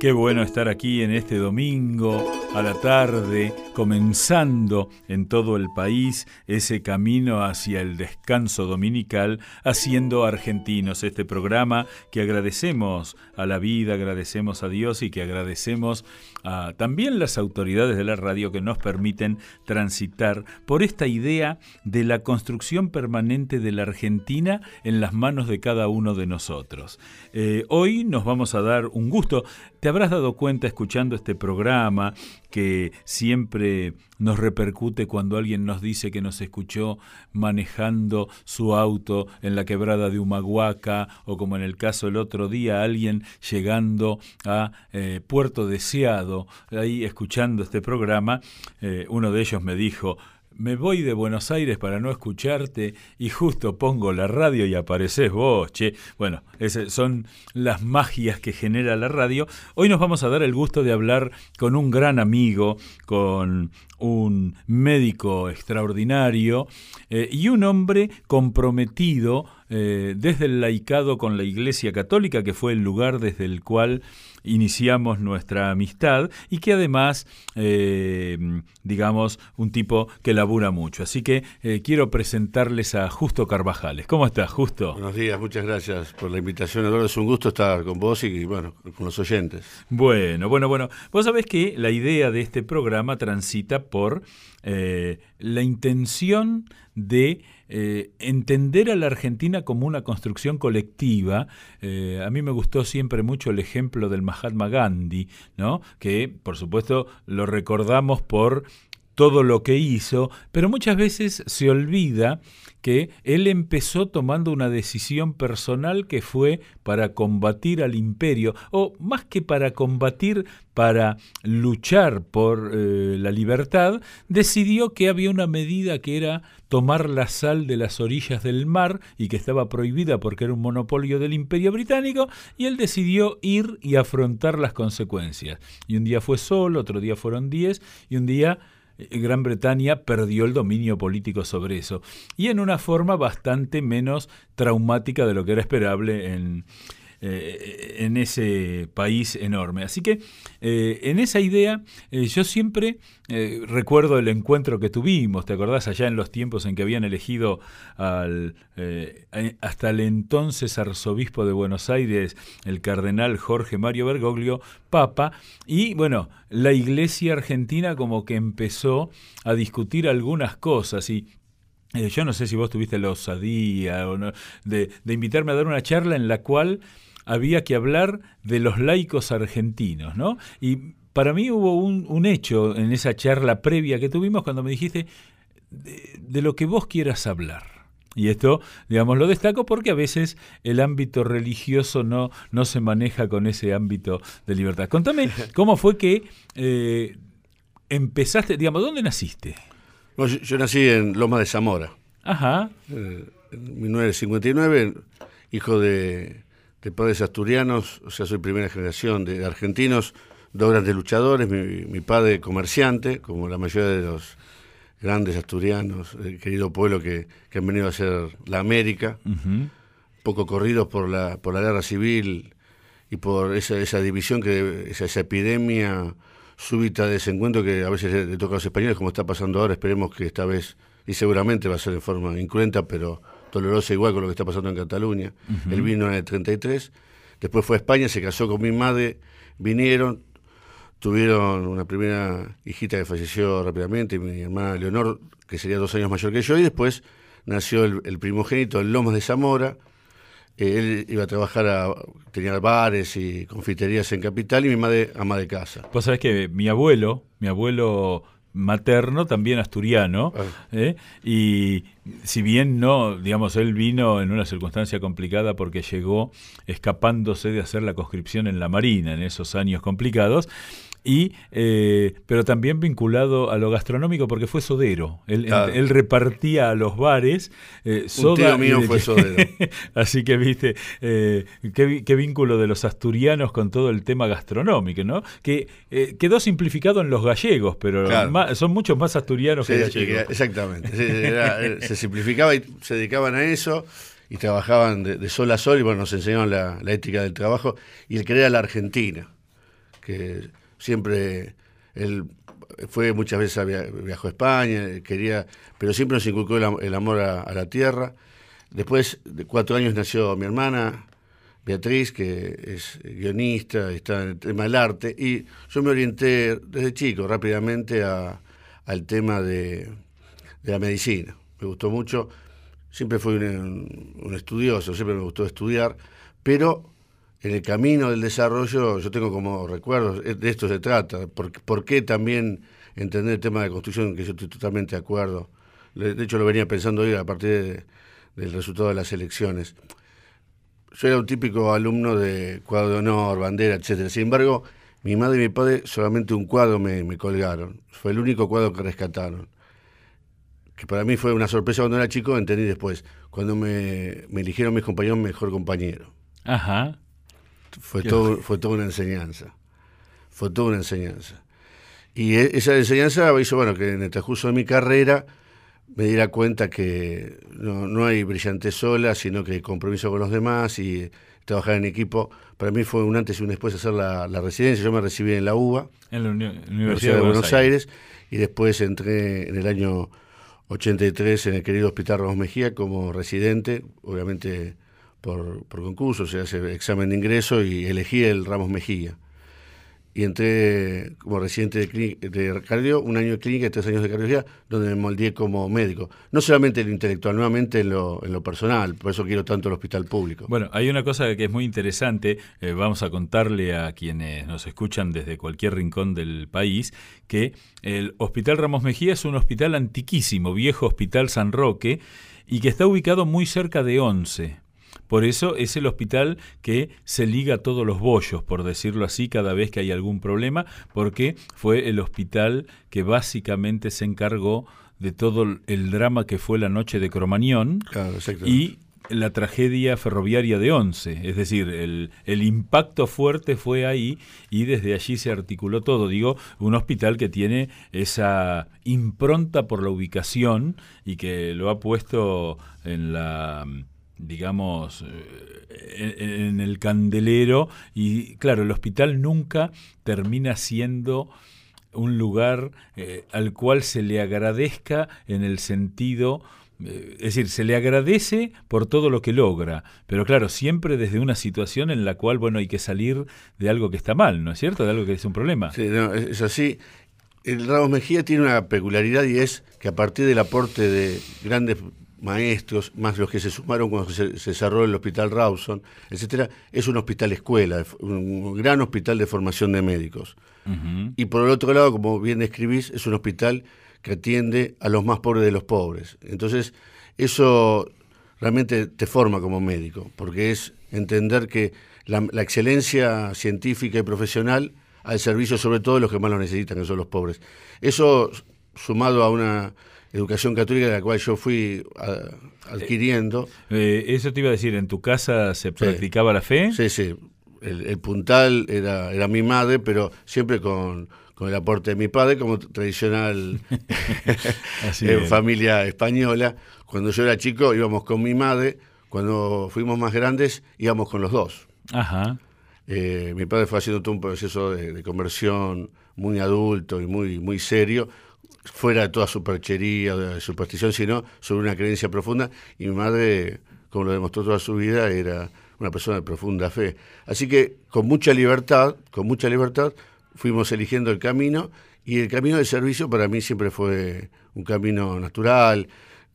Qué bueno estar aquí en este domingo a la tarde, comenzando en todo el país ese camino hacia el descanso dominical, haciendo argentinos este programa que agradecemos a la vida, agradecemos a Dios y que agradecemos a también las autoridades de la radio que nos permiten transitar por esta idea de la construcción permanente de la Argentina en las manos de cada uno de nosotros. Eh, hoy nos vamos a dar un gusto. Te habrás dado cuenta escuchando este programa que siempre nos repercute cuando alguien nos dice que nos escuchó manejando su auto en la quebrada de Humahuaca o como en el caso el otro día alguien llegando a eh, Puerto Deseado, ahí escuchando este programa, eh, uno de ellos me dijo, me voy de Buenos Aires para no escucharte y justo pongo la radio y apareces vos, che. Bueno, esas son las magias que genera la radio. Hoy nos vamos a dar el gusto de hablar con un gran amigo, con un médico extraordinario eh, y un hombre comprometido eh, desde el laicado con la Iglesia Católica, que fue el lugar desde el cual iniciamos nuestra amistad y que además, eh, digamos, un tipo que labura mucho. Así que eh, quiero presentarles a Justo Carvajales. ¿Cómo estás, Justo? Buenos días, muchas gracias por la invitación. Eduardo, es un gusto estar con vos y, bueno, con los oyentes. Bueno, bueno, bueno. Vos sabés que la idea de este programa transita por eh, la intención de eh, entender a la Argentina como una construcción colectiva. Eh, a mí me gustó siempre mucho el ejemplo del Mahatma Gandhi, ¿no? que por supuesto lo recordamos por todo lo que hizo, pero muchas veces se olvida que él empezó tomando una decisión personal que fue para combatir al imperio, o más que para combatir, para luchar por eh, la libertad, decidió que había una medida que era tomar la sal de las orillas del mar y que estaba prohibida porque era un monopolio del imperio británico, y él decidió ir y afrontar las consecuencias. Y un día fue solo, otro día fueron diez, y un día Gran Bretaña perdió el dominio político sobre eso, y en una forma bastante menos traumática de lo que era esperable en, eh, en ese país enorme. Así que eh, en esa idea yo siempre recuerdo el encuentro que tuvimos, ¿te acordás? Allá en los tiempos en que habían elegido al, hasta el entonces arzobispo de Buenos Aires, el cardenal Jorge Mario Bergoglio, papa, y bueno, la iglesia argentina como que empezó a discutir algunas cosas y eh, yo no sé si vos tuviste la osadía o no, de, invitarme a dar una charla en la cual había que hablar de los laicos argentinos, ¿no? Y para mí hubo un, hecho en esa charla previa que tuvimos cuando me dijiste de lo que vos quieras hablar. Y esto, digamos, lo destaco porque a veces el ámbito religioso no, no se maneja con ese ámbito de libertad. Contame, ¿cómo fue que eh, empezaste, digamos, ¿dónde naciste? yo, nací en Loma de Zamora. Ajá. Eh, en 1959, hijo de, padres asturianos, o sea, soy primera generación de argentinos, dos grandes luchadores, mi, mi padre comerciante, como la mayoría de los grandes asturianos, el querido pueblo que, han venido a ser la América, poco corridos por la, por la guerra civil y por esa, esa división, que esa, esa epidemia súbita de desencuentro que a veces le toca a los españoles, como está pasando ahora, esperemos que esta vez, y seguramente va a ser de forma incruenta, pero dolorosa igual con lo que está pasando en Cataluña. Él vino en el 33, después fue a España, se casó con mi madre, vinieron, tuvieron una primera hijita que falleció rápidamente, mi hermana Leonor, que sería dos años mayor que yo, y después nació el, primogénito en Lomas de Zamora. Eh, él iba a trabajar, a, tenía bares y confiterías en Capital y mi madre ama de casa. Vos sabés que mi abuelo, mi abuelo materno, también asturiano, ah. ¿eh? y si bien no, digamos, él vino en una circunstancia complicada porque llegó escapándose de hacer la conscripción en la Marina en esos años complicados, y eh, pero también vinculado a lo gastronómico porque fue sodero. Él, él, repartía a los bares eh, soda. Un mío fue sodero. Así que viste eh, qué, vínculo de los asturianos con todo el tema gastronómico, ¿no? Que eh, quedó simplificado en los gallegos, pero son muchos más asturianos que gallegos. exactamente. se simplificaba y se dedicaban a eso y trabajaban de, sol a sol y bueno, nos enseñaron la, la ética del trabajo y el querer a la Argentina que siempre él fue muchas veces, viajó a España, quería, pero siempre nos inculcó el, amor a, la tierra. Después de cuatro años nació mi hermana, Beatriz, que es guionista, está en el tema del arte, y yo me orienté desde chico rápidamente al tema de, la medicina. Me gustó mucho, siempre fui un, estudioso, siempre me gustó estudiar, pero en el camino del desarrollo yo tengo como recuerdos, de esto se trata, por, qué también entender el tema de construcción, que yo estoy totalmente de acuerdo. De hecho lo venía pensando hoy a partir del resultado de las elecciones. Yo era un típico alumno de cuadro de honor, bandera, etcétera. Sin embargo, mi madre y mi padre solamente un cuadro me, colgaron. Fue el único cuadro que rescataron que para mí fue una sorpresa cuando era chico, entendí después, cuando me eligieron mis compañeros mejor compañero. Ajá. Fue, todo, fue toda una enseñanza. Fue toda una enseñanza. Y e, esa enseñanza hizo, bueno, que en el transcurso de mi carrera me diera cuenta que no, no hay brillante sola, sino que hay compromiso con los demás y trabajar en equipo. Para mí fue un antes y un después hacer la, la residencia. Yo me recibí en la UBA, en la Universidad, de, Buenos, Aires. y después entré en el año 83 en el querido Hospital Ramos Mejía como residente, obviamente por, concurso, se hace examen de ingreso y elegí el Ramos Mejía y entré como residente de, de, cardio, un año de clínica y tres años de cardiología, donde me moldeé como médico. No solamente en lo intelectual, nuevamente en lo, en lo personal, por eso quiero tanto el hospital público. Bueno, hay una cosa que es muy interesante, eh, vamos a contarle a quienes nos escuchan desde cualquier rincón del país, que el Hospital Ramos Mejía es un hospital antiquísimo, viejo Hospital San Roque, y que está ubicado muy cerca de Once. Por eso es el hospital que se liga a todos los bollos, por decirlo así, cada vez que hay algún problema, porque fue el hospital que básicamente se encargó de todo el drama que fue la noche de Cromañón y la tragedia ferroviaria de Once, es decir, el, el, impacto fuerte fue ahí y desde allí se articuló todo. Digo, un hospital que tiene esa impronta por la ubicación y que lo ha puesto en la digamos, eh, en, el candelero y claro, el hospital nunca termina siendo un lugar eh, al cual se le agradezca en el sentido eh, es decir, se le agradece por todo lo que logra, pero claro, siempre desde una situación en la cual, bueno, hay que salir de algo que está mal, ¿no es cierto? De algo que es un problema. Sí, es así. El Ramos Mejía tiene una peculiaridad y es que a partir del aporte de grandes maestros, más los que se sumaron cuando se, cerró el hospital Rawson, etcétera, es un hospital escuela, un gran hospital de formación de médicos. Y por el otro lado, como bien describís, es un hospital que atiende a los más pobres de los pobres. Entonces, eso realmente te forma como médico, porque es entender que la, la excelencia científica y profesional al servicio sobre todo de los que más lo necesitan, que son los pobres. Eso sumado a una educación católica de la cual yo fui adquiriendo. Eh, eso te iba a decir, ¿en tu casa se practicaba la fe? Sí, sí. El, puntal era, era mi madre, pero siempre con, el aporte de mi padre, como tradicional en familia española. Cuando yo era chico íbamos con mi madre, cuando fuimos más grandes íbamos con los dos. Ajá. Eh, mi padre fue haciendo todo un proceso de, de, conversión muy adulto y muy, muy serio, fuera de toda superchería de superstición, sino sobre una creencia profunda. Y mi madre, como lo demostró toda su vida, era una persona de profunda fe. Así que con mucha libertad, con mucha libertad, fuimos eligiendo el camino y el camino de servicio para mí siempre fue un camino natural.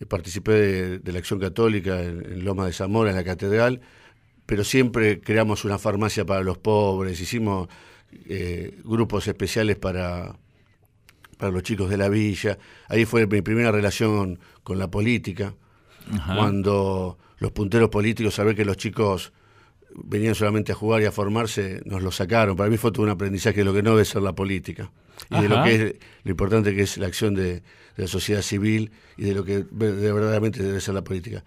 Participé de, la acción católica en, Loma de Zamora, en la catedral, pero siempre creamos una farmacia para los pobres, hicimos eh, grupos especiales para, para los chicos de la villa. Ahí fue mi primera relación con la política, cuando los punteros políticos, saber que los chicos venían solamente a jugar y a formarse, nos lo sacaron. Para mí fue todo un aprendizaje de lo que no debe ser la política. Y de lo que es lo importante que es la acción de, de la sociedad civil y de lo que de verdaderamente debe ser la política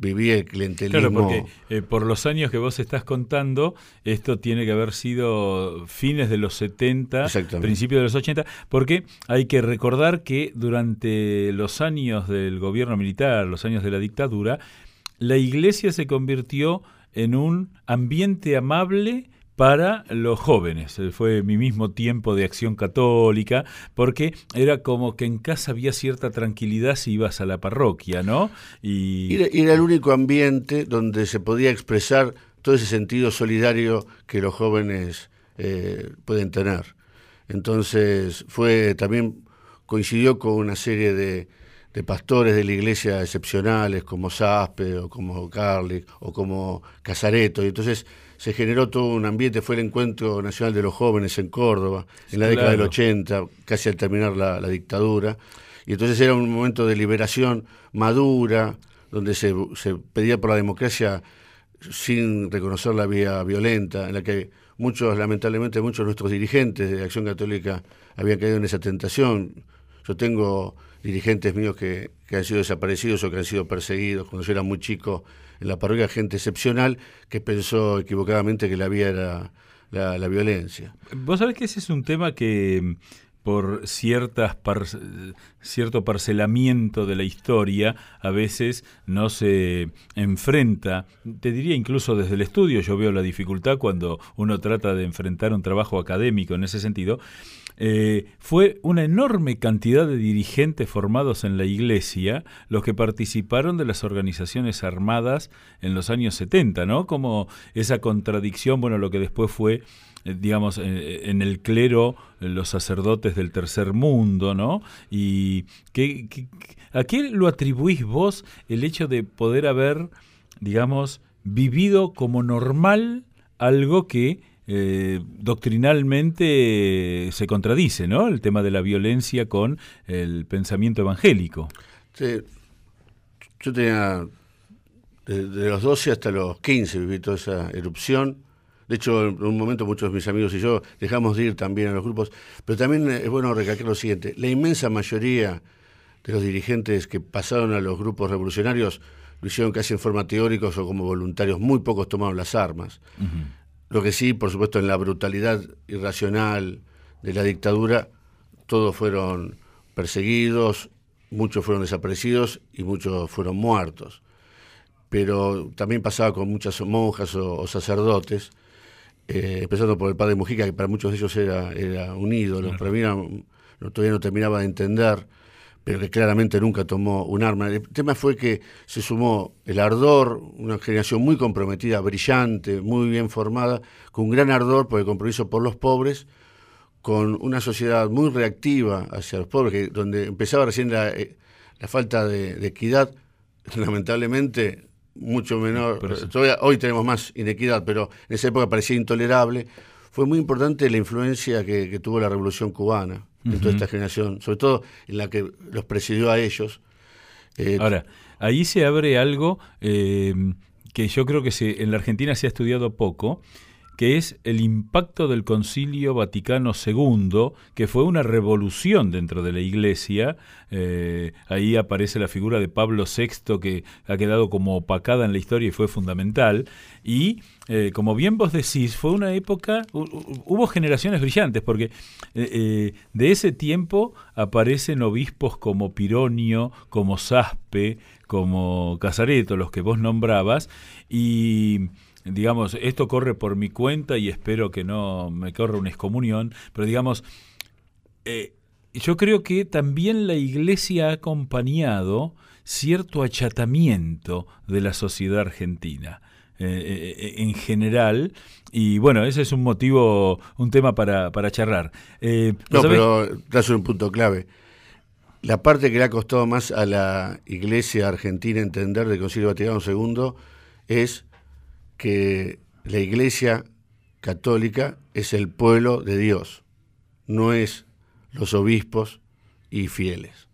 vivía el clientelismo. Claro, porque eh, por los años que vos estás contando, esto tiene que haber sido fines de los 70, principios de los 80, porque hay que recordar que durante los años del gobierno militar, los años de la dictadura, la iglesia se convirtió en un ambiente amable para los jóvenes. Eh, fue mi mismo tiempo de acción católica, porque era como que en casa había cierta tranquilidad si ibas a la parroquia, ¿no? Y era, el único ambiente donde se podía expresar todo ese sentido solidario que los jóvenes eh, pueden tener. Entonces fue también coincidió con una serie de, de pastores de la iglesia excepcionales como Saspe o como Carlic o como Casareto y entonces se generó todo un ambiente, fue el encuentro nacional de los jóvenes en Córdoba en la década del 80, casi al terminar la, dictadura y entonces era un momento de liberación madura donde se, se pedía por la democracia sin reconocer la vía violenta, en la que muchos, lamentablemente, muchos de nuestros dirigentes de Acción Católica habían caído en esa tentación. Yo tengo dirigentes míos que, han sido desaparecidos o que han sido perseguidos cuando yo era muy chico en la parroquia, gente excepcional que pensó equivocadamente que la vía era la, violencia. Vos sabés que ese es un tema que por ciertas cierto parcelamiento de la historia, a veces no se enfrenta, te diría incluso desde el estudio, yo veo la dificultad cuando uno trata de enfrentar un trabajo académico en ese sentido, eh, fue una enorme cantidad de dirigentes formados en la Iglesia los que participaron de las organizaciones armadas en los años 70, ¿no? Como esa contradicción, bueno, lo que después fue eh, digamos, en el clero, los sacerdotes del tercer mundo, ¿no? Y ¿qué, a qué lo atribuís vos el hecho de poder haber, digamos, vivido como normal algo que eh, doctrinalmente se contradice, ¿no? El tema de la violencia con el pensamiento evangélico. Sí. Yo tenía, de, los 12 hasta los 15 viví toda esa erupción de hecho, en un momento muchos de mis amigos y yo dejamos de ir también a los grupos, pero también es bueno recalcar lo siguiente, la inmensa mayoría de los dirigentes que pasaron a los grupos revolucionarios lo hicieron casi en forma teóricos o como voluntarios, muy pocos tomaron las armas. Lo que sí, por supuesto, en la brutalidad irracional de la dictadura, todos fueron perseguidos, muchos fueron desaparecidos y muchos fueron muertos. Pero también pasaba con muchas monjas o sacerdotes eh, empezando por el padre Mujica, que para muchos de ellos era, era un ídolo, para mí no, todavía no terminaba de entender, pero que claramente nunca tomó un arma. El tema fue que se sumó el ardor, una generación muy comprometida, brillante, muy bien formada, con un gran ardor por el compromiso por los pobres, con una sociedad muy reactiva hacia los pobres, que donde empezaba recién la, eh, falta de equidad, lamentablemente mucho menor. hoy tenemos más inequidad, pero en esa época parecía intolerable. Fue muy importante la influencia que, tuvo la revolución cubana en toda esta generación, sobre todo en la que los presidió a ellos. Eh, Ahora, ahí se abre algo eh, que yo creo que se, en la Argentina se ha estudiado poco, que es el impacto del Concilio Vaticano II, que fue una revolución dentro de la Iglesia. Eh, ahí aparece la figura de Pablo VI, que ha quedado como opacada en la historia y fue fundamental. Y, eh, como bien vos decís, fue una época, hubo generaciones brillantes, porque eh, de ese tiempo aparecen obispos como Pironio, como Saspe, como Casareto, los que vos nombrabas, y digamos, esto corre por mi cuenta y espero que no me corra una excomunión, pero digamos, eh, yo creo que también la Iglesia ha acompañado cierto achatamiento de la sociedad argentina. Eh, eh, en general, y bueno, ese es un motivo, un tema para, para charlar. no, pero das un punto clave. La parte que le ha costado más a la Iglesia argentina entender del Concilio Vaticano II es que la Iglesia católica es el pueblo de Dios, no es los obispos y fieles.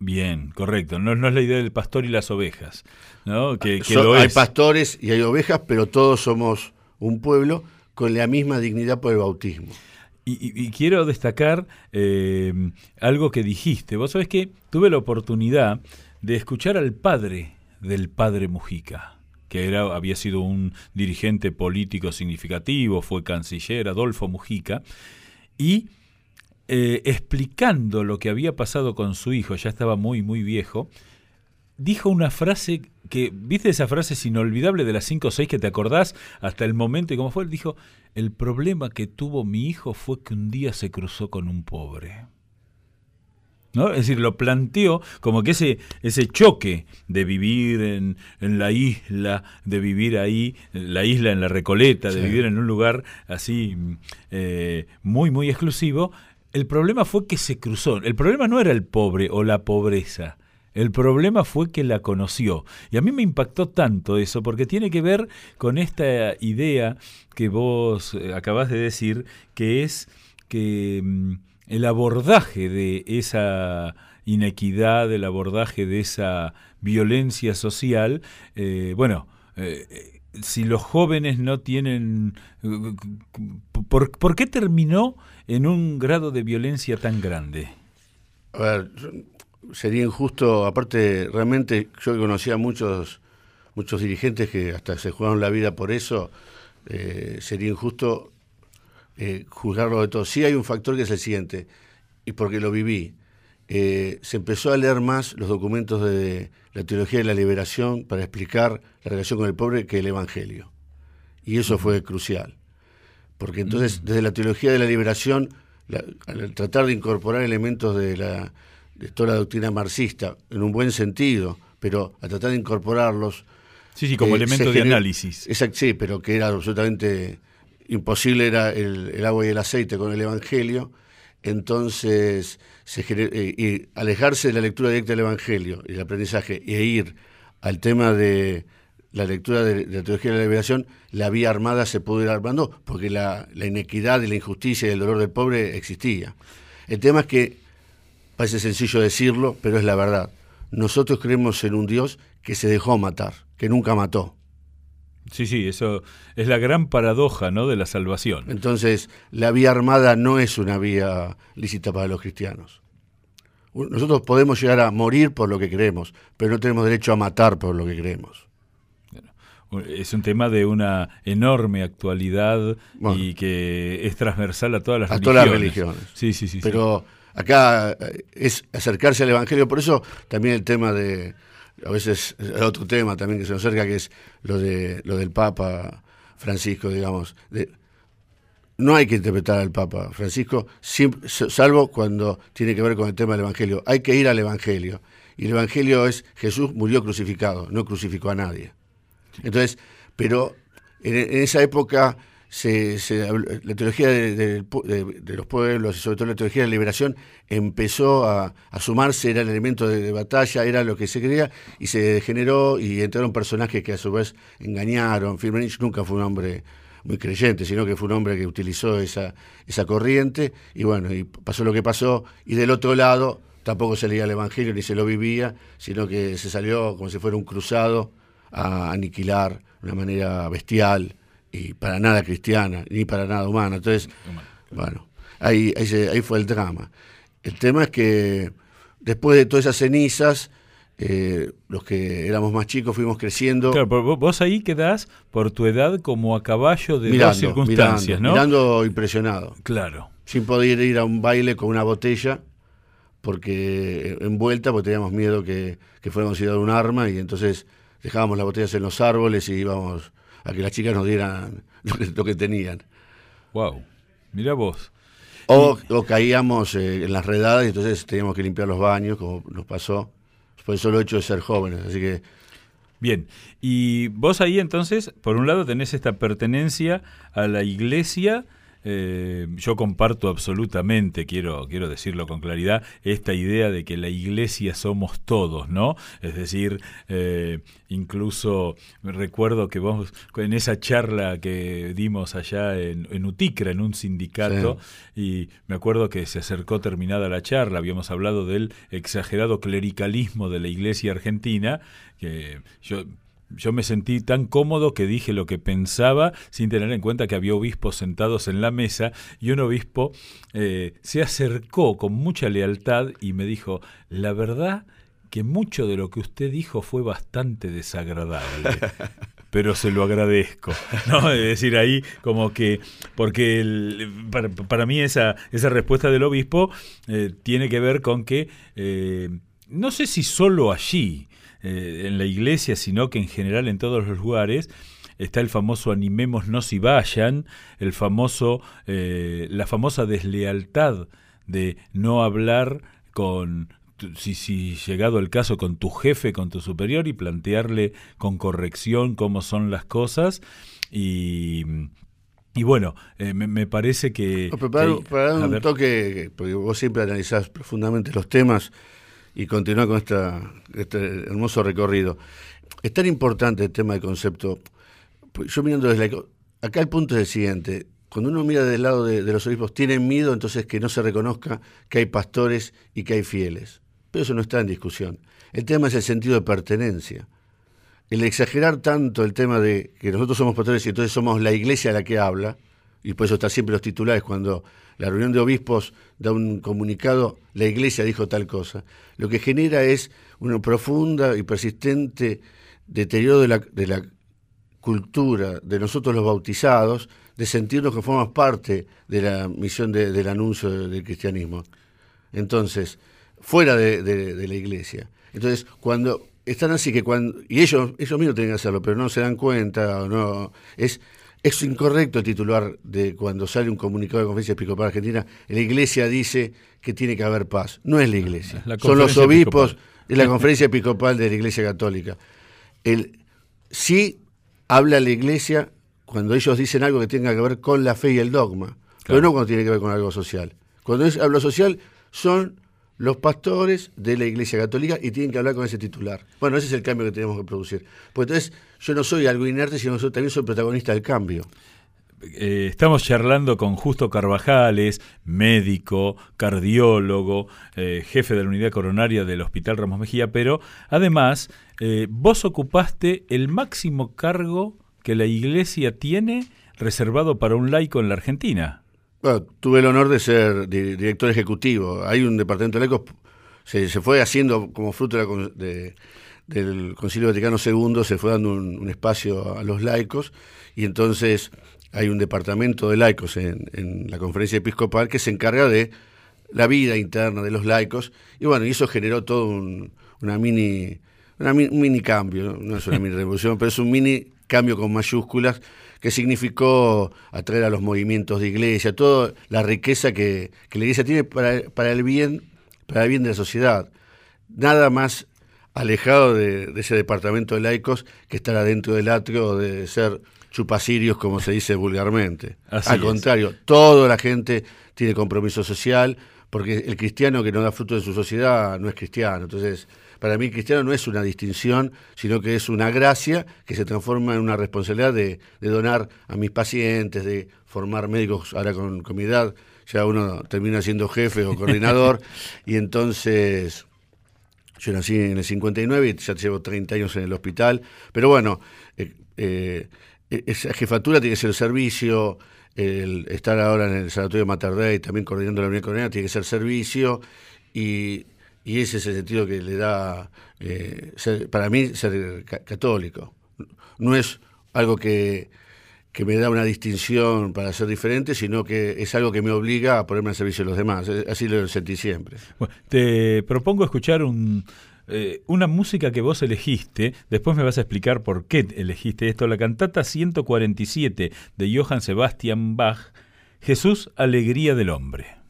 Bien, correcto. No, es la idea del pastor y las ovejas. ¿no? Que, hay pastores y hay ovejas, pero todos somos un pueblo con la misma dignidad por el bautismo. Y, quiero destacar eh, algo que dijiste. Vos sabés que tuve la oportunidad de escuchar al padre del padre Mujica que era, había sido un dirigente político significativo, fue canciller, Adolfo Mujica, y eh, explicando lo que había pasado con su hijo, ya estaba muy, muy viejo, dijo una frase que, ¿viste esa frase es inolvidable de las cinco o seis que te acordás hasta el momento y cómo fue? Dijo, el problema que tuvo mi hijo fue que un día se cruzó con un pobre. ¿No? Es decir, lo planteó como que ese, ese choque de vivir en, en, la isla, de vivir ahí, la isla en la Recoleta, de vivir en un lugar así eh, muy, muy exclusivo, el problema fue que se cruzó. El problema no era el pobre o la pobreza, el problema fue que la conoció. Y a mí me impactó tanto eso, porque tiene que ver con esta idea que vos eh, acabas de decir, que es que mm, el abordaje de esa inequidad, el abordaje de esa violencia social, eh, bueno, eh, si los jóvenes no tienen... ¿por, ¿Por qué terminó en un grado de violencia tan grande? A ver, sería injusto, aparte realmente yo conocía muchos muchos dirigentes que hasta se jugaron la vida por eso, eh, sería injusto eh, juzgarlo de todo. Sí hay un factor que es el siguiente, y porque lo viví, eh, se empezó a leer más los documentos de la teología de la liberación para explicar la relación con el pobre que el Evangelio. Y eso fue crucial. Porque entonces, desde la teología de la liberación, al tratar de incorporar elementos de la, de toda la doctrina marxista, en un buen sentido, pero a tratar de incorporarlos. Sí, sí, como eh, elemento de análisis. Exacto, sí, pero que era absolutamente imposible, era el, agua y el aceite con el Evangelio. Entonces, eh, y alejarse de la lectura directa del Evangelio y el aprendizaje e ir al tema de la lectura de, la teología de la liberación, la vía armada se pudo ir armando porque la, la inequidad y la injusticia y el dolor del pobre existía. El tema es que Parece sencillo decirlo, pero es la verdad. Nosotros creemos en un Dios que se dejó matar, que nunca mató. Sí, sí, eso es la gran paradoja ¿no? de la salvación. Entonces, la vía armada no es una vía lícita para los cristianos. Nosotros podemos llegar a morir por lo que creemos, pero no tenemos derecho a matar por lo que creemos. Es un tema de una enorme actualidad y que es transversal a todas las a religiones. todas las religiones. Sí, sí, sí. Pero acá eh, es acercarse al Evangelio, por eso también el tema de, a veces otro tema también que se nos acerca, que es lo, de, lo del Papa Francisco, digamos. De, no hay que interpretar al Papa Francisco, salvo cuando tiene que ver con el tema del Evangelio. Hay que ir al Evangelio. Y el Evangelio es Jesús murió crucificado, no crucificó a nadie. Entonces, pero en esa época se, la teología de, los pueblos y sobre todo la teología de la liberación empezó a, sumarse, era el elemento de, batalla, era lo que se creía y se generó y entraron personajes que a su vez engañaron. Firmenich nunca fue un hombre muy creyente, sino que fue un hombre que utilizó esa, esa corriente y bueno, y pasó lo que pasó y del otro lado tampoco se leía el Evangelio ni se lo vivía, sino que se salió como si fuera un cruzado a aniquilar de una manera bestial y para nada cristiana, ni para nada humana. Entonces, bueno, ahí, ahí, fue el drama. El tema es que después de todas esas cenizas, eh, los que éramos más chicos fuimos creciendo. Claro, vos ahí quedás por tu edad como a caballo de las circunstancias, ¿no? Mirando impresionado. Claro. Sin poder ir a un baile con una botella, porque envuelta, porque teníamos miedo que, que fuéramos a ir a un arma, y entonces dejábamos las botellas en los árboles y íbamos a que las chicas nos dieran lo que, tenían. Wow, mira vos. O, caíamos eh, en las redadas y entonces teníamos que limpiar los baños, como nos pasó, por el solo hecho de ser jóvenes. Así que. Bien, y vos ahí entonces, por un lado tenés esta pertenencia a la iglesia eh, yo comparto absolutamente, quiero, quiero decirlo con claridad, esta idea de que la iglesia somos todos, ¿no? Es decir, eh, incluso recuerdo que vos, en esa charla que dimos allá en, en Uticra, en un sindicato, y me acuerdo que se acercó terminada la charla, habíamos hablado del exagerado clericalismo de la iglesia argentina, que yo yo me sentí tan cómodo que dije lo que pensaba sin tener en cuenta que había obispos sentados en la mesa y un obispo eh, se acercó con mucha lealtad y me dijo, la verdad que mucho de lo que usted dijo fue bastante desagradable. pero se lo agradezco. ¿no? Es decir, ahí como que, porque para, mí esa, esa respuesta del obispo eh, tiene que ver con que, eh, no sé si solo allí, eh, en la iglesia, sino que en general en todos los lugares, está el famoso animémonos y vayan, el famoso, eh, la famosa deslealtad de no hablar con, si, si llegado el caso, con tu jefe, con tu superior y plantearle con corrección cómo son las cosas. Y... Y bueno, eh, me, parece que... para, dar un toque, porque vos siempre analizás profundamente los temas y continuar con este hermoso recorrido. Es tan importante el tema del concepto. Pues yo mirando desde la, Acá el punto es el siguiente. Cuando uno mira del lado de, de los obispos, tienen miedo entonces que no se reconozca que hay pastores y que hay fieles. Pero eso no está en discusión. El tema es el sentido de pertenencia. El exagerar tanto el tema de que nosotros somos pastores y entonces somos la iglesia a la que habla, y por eso está siempre los titulares cuando la reunión de obispos da un comunicado, la iglesia dijo tal cosa. Lo que genera es una profunda y persistente deterioro de la, de cultura de nosotros los bautizados, de sentirnos que formamos parte de la misión del anuncio del cristianismo. Entonces, fuera de, la iglesia. Entonces, cuando están así que cuando y ellos ellos mismos tienen que hacerlo, pero no se dan cuenta o no es es incorrecto el titular de cuando sale un comunicado de la Conferencia Episcopal Argentina, la Iglesia dice que tiene que haber paz. No es la Iglesia, son los obispos de la Conferencia Episcopal de la Iglesia Católica. El, sí habla la Iglesia cuando ellos dicen algo que tenga que ver con la fe y el dogma, pero no cuando tiene que ver con algo social. Cuando es hablo social son los pastores de la Iglesia Católica y tienen que hablar con ese titular. Bueno, ese es el cambio que tenemos que producir. Pues entonces yo no soy algo inerte, sino que también soy protagonista del cambio. Eh, estamos charlando con Justo Carvajales, médico, cardiólogo, eh, jefe de la unidad coronaria del Hospital Ramos Mejía, pero además eh, vos ocupaste el máximo cargo que la Iglesia tiene reservado para un laico en la Argentina tuve el honor de ser director ejecutivo. Hay un departamento de laicos, se, fue haciendo como fruto del Concilio Vaticano II, se fue dando un, espacio a los laicos y entonces hay un departamento de laicos en, la conferencia episcopal que se encarga de la vida interna de los laicos y bueno, y eso generó todo un, una mini, un mini cambio, no es una mini revolución, pero es un mini cambio con mayúsculas que significó atraer a los movimientos de iglesia, toda la riqueza que, la iglesia tiene para, para, el bien, para el bien de la sociedad. Nada más alejado de, ese departamento de laicos que estar adentro del atrio de ser chupacirios, como se dice vulgarmente. Al contrario, toda la gente tiene compromiso social, porque el cristiano que no da fruto en su sociedad no es cristiano. Entonces, para mí cristiano no es una distinción, sino que es una gracia que se transforma en una responsabilidad de, donar a mis pacientes, de formar médicos ahora con, con mi edad, ya uno termina siendo jefe o coordinador, y entonces yo nací en el 59 y ya llevo 30 años en el hospital, pero bueno, eh, eh, esa jefatura tiene que ser el servicio, el estar ahora en el Sanatorio Mater y también coordinando la unidad coronera tiene que ser servicio. Y y ese es el sentido que le da, eh, para mí, ser católico. No es algo que, me da una distinción para ser diferente, sino que es algo que me obliga a ponerme al servicio de los demás. Así lo sentí siempre. te propongo escuchar un, eh, una música que vos elegiste, después me vas a explicar por qué elegiste esto, la cantata 147 de Johann Sebastian Bach, Jesús, Alegría del Hombre.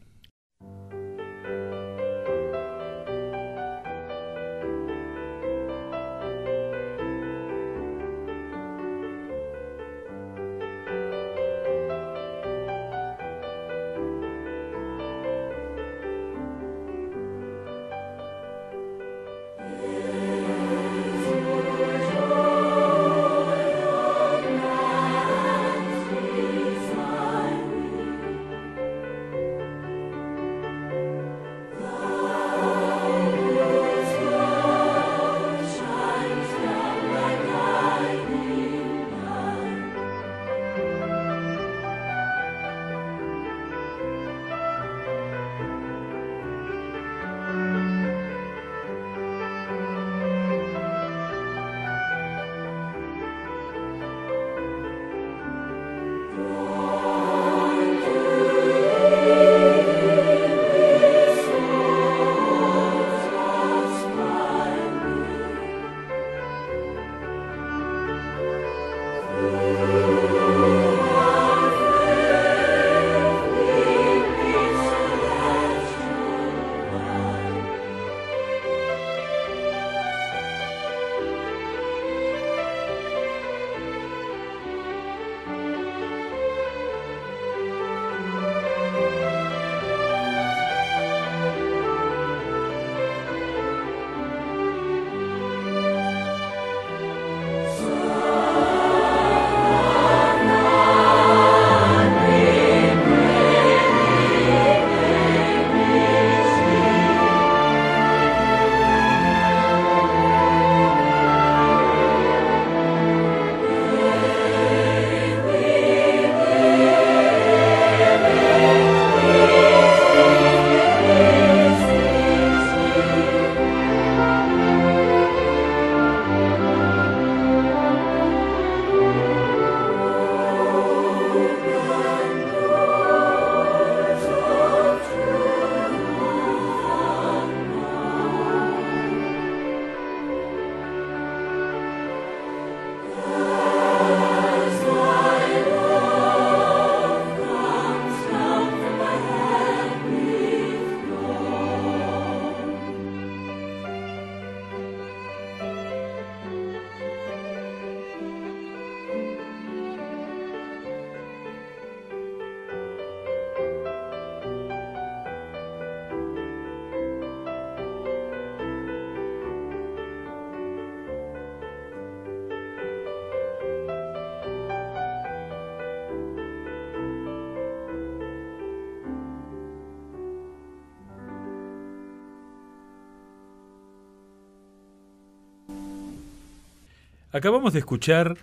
Acabamos de escuchar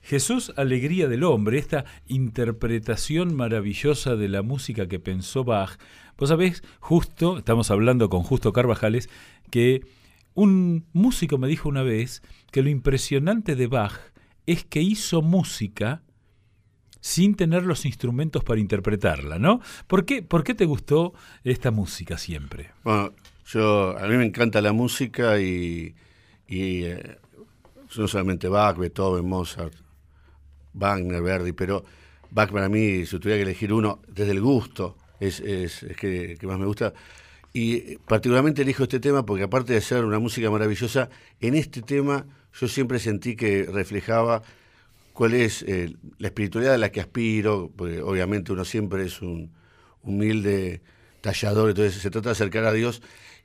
Jesús, Alegría del Hombre, esta interpretación maravillosa de la música que pensó Bach. Vos sabés, justo, estamos hablando con Justo Carvajales, que un músico me dijo una vez que lo impresionante de Bach es que hizo música sin tener los instrumentos para interpretarla, ¿no? ¿Por qué, por qué te gustó esta música siempre? Bueno, yo, a mí me encanta la música y, eh, no solamente Bach, Beethoven, Mozart, Wagner, Verdi, pero Bach para mí, si tuviera que elegir uno, desde el gusto, es, es, que, más me gusta. Y particularmente elijo este tema porque aparte de ser una música maravillosa, en este tema yo siempre sentí que reflejaba cuál es eh, la espiritualidad a la que aspiro, porque obviamente uno siempre es un humilde tallador, entonces se trata de acercar a Dios,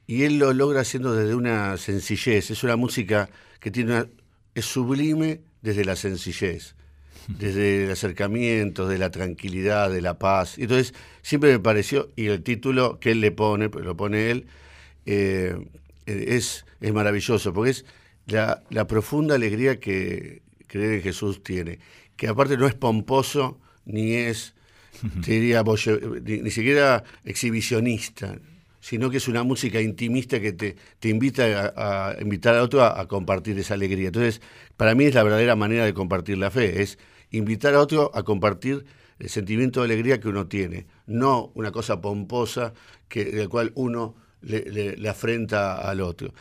y él lo logra haciendo desde una sencillez, es una música que tiene una, es sublime desde la sencillez, desde el acercamiento, de la tranquilidad, de la paz. Entonces, siempre me pareció, y el título que él le pone, lo pone él, eh, es, es maravilloso, porque es la, profunda alegría que creer en Jesús tiene, que aparte no es pomposo, ni es, diría, ni siquiera exhibicionista, sino que es una música intimista que te, te invita a, invitar a otro a, compartir esa alegría. Entonces, para mí es la verdadera manera de compartir la fe, es invitar a otro a compartir el sentimiento de alegría que uno tiene, no una cosa pomposa que, del cual uno le, le, afrenta al otro.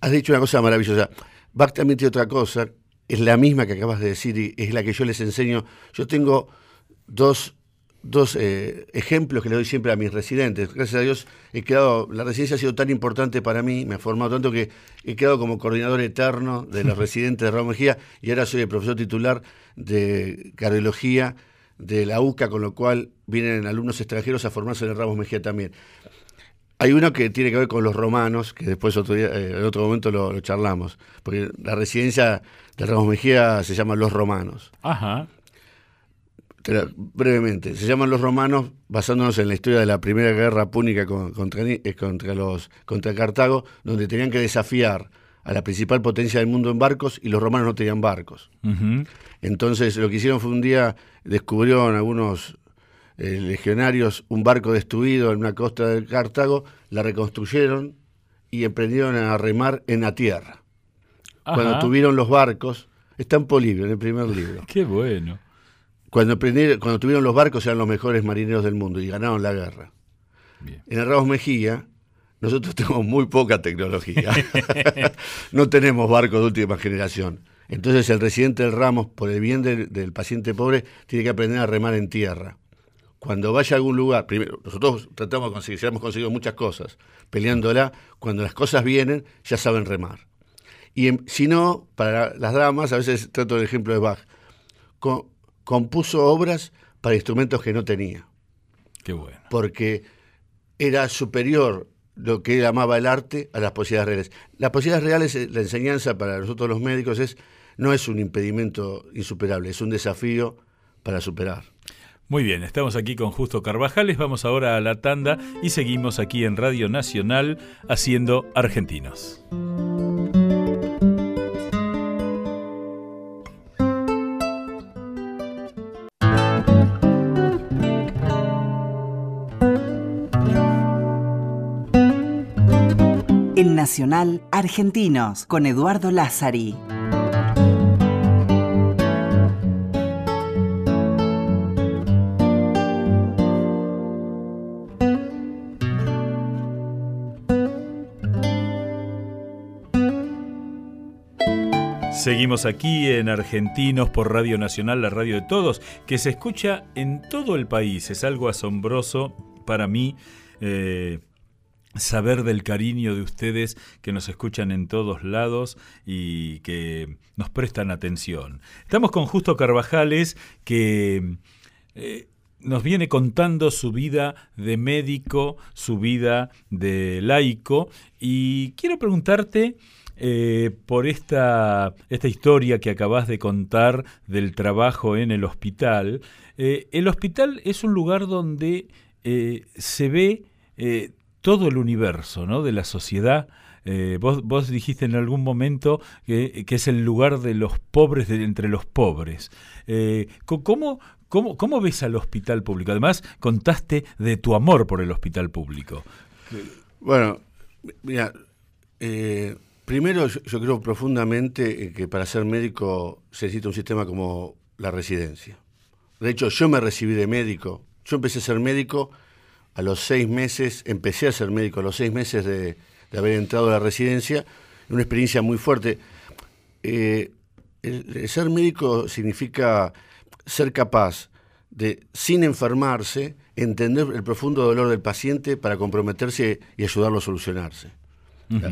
Has dicho una cosa maravillosa. Bach también tiene otra cosa, es la misma que acabas de decir y es la que yo les enseño. Yo tengo dos dos eh, ejemplos que le doy siempre a mis residentes. Gracias a Dios he quedado, la residencia ha sido tan importante para mí, me ha formado tanto que he quedado como coordinador eterno de los residentes de Ramos Mejía y ahora soy el profesor titular de cardiología de la UCA, con lo cual vienen alumnos extranjeros a formarse en el Ramos Mejía también. Hay uno que tiene que ver con los romanos, que después otro día, eh, en otro momento lo, lo, charlamos, porque la residencia de Ramos Mejía se llama Los Romanos. Ajá brevemente, se llaman los romanos basándonos en la historia de la primera guerra púnica contra, eh, contra, los, contra Cartago, donde tenían que desafiar a la principal potencia del mundo en barcos y los romanos no tenían barcos. Entonces lo que hicieron fue un día, descubrieron algunos eh, legionarios un barco destruido en una costa de Cartago, la reconstruyeron y emprendieron a remar en la tierra. Cuando tuvieron los barcos, está en Polibio, en el primer libro. Qué bueno cuando, cuando tuvieron los barcos eran los mejores marineros del mundo y ganaron la guerra. En el Ramos Mejía, nosotros tenemos muy poca tecnología. no tenemos barcos de última generación. Entonces el residente del Ramos, por el bien del, paciente pobre, tiene que aprender a remar en tierra. Cuando vaya a algún lugar, primero, nosotros tratamos de conseguir, ya hemos conseguido muchas cosas, peleándola, cuando las cosas vienen, ya saben remar. Y si no, para las damas, a veces trato el ejemplo de Bach, con, compuso obras para instrumentos que no tenía. Qué bueno. Porque era superior lo que él amaba el arte a las posibilidades reales. Las posibilidades reales, eh, la enseñanza para nosotros los médicos es no es un impedimento insuperable, es un desafío para superar. Muy bien, estamos aquí con Justo Carvajales, vamos ahora a la tanda y seguimos aquí en Radio Nacional haciendo Argentinos. Nacional Argentinos con Eduardo Lázari. Seguimos aquí en Argentinos por Radio Nacional, la radio de todos, que se escucha en todo el país. Es algo asombroso para mí. Eh, saber del cariño de ustedes que nos escuchan en todos lados y que nos prestan atención. Estamos con Justo Carvajales que eh, nos viene contando su vida de médico, su vida de laico y quiero preguntarte eh, por esta, esta, historia que acabas de contar del trabajo en el hospital. Eh, el hospital es un lugar donde se ve todo el universo ¿no? de la sociedad Eh, vos, vos dijiste en algún momento que, es el lugar de los pobres de, entre los pobres. Eh, ¿cómo, cómo, ¿Cómo ves al hospital público? Además, contaste de tu amor por el hospital público. Bueno, mira, eh, primero yo, creo profundamente que para ser médico se necesita un sistema como la residencia. De hecho, yo me recibí de médico. Yo empecé a ser médico a los seis meses, empecé a ser médico a los seis meses de, haber entrado a la residencia, una experiencia muy fuerte. Eh, el, ser médico significa ser capaz de, sin enfermarse, entender el profundo dolor del paciente para comprometerse y ayudarlo a solucionarse,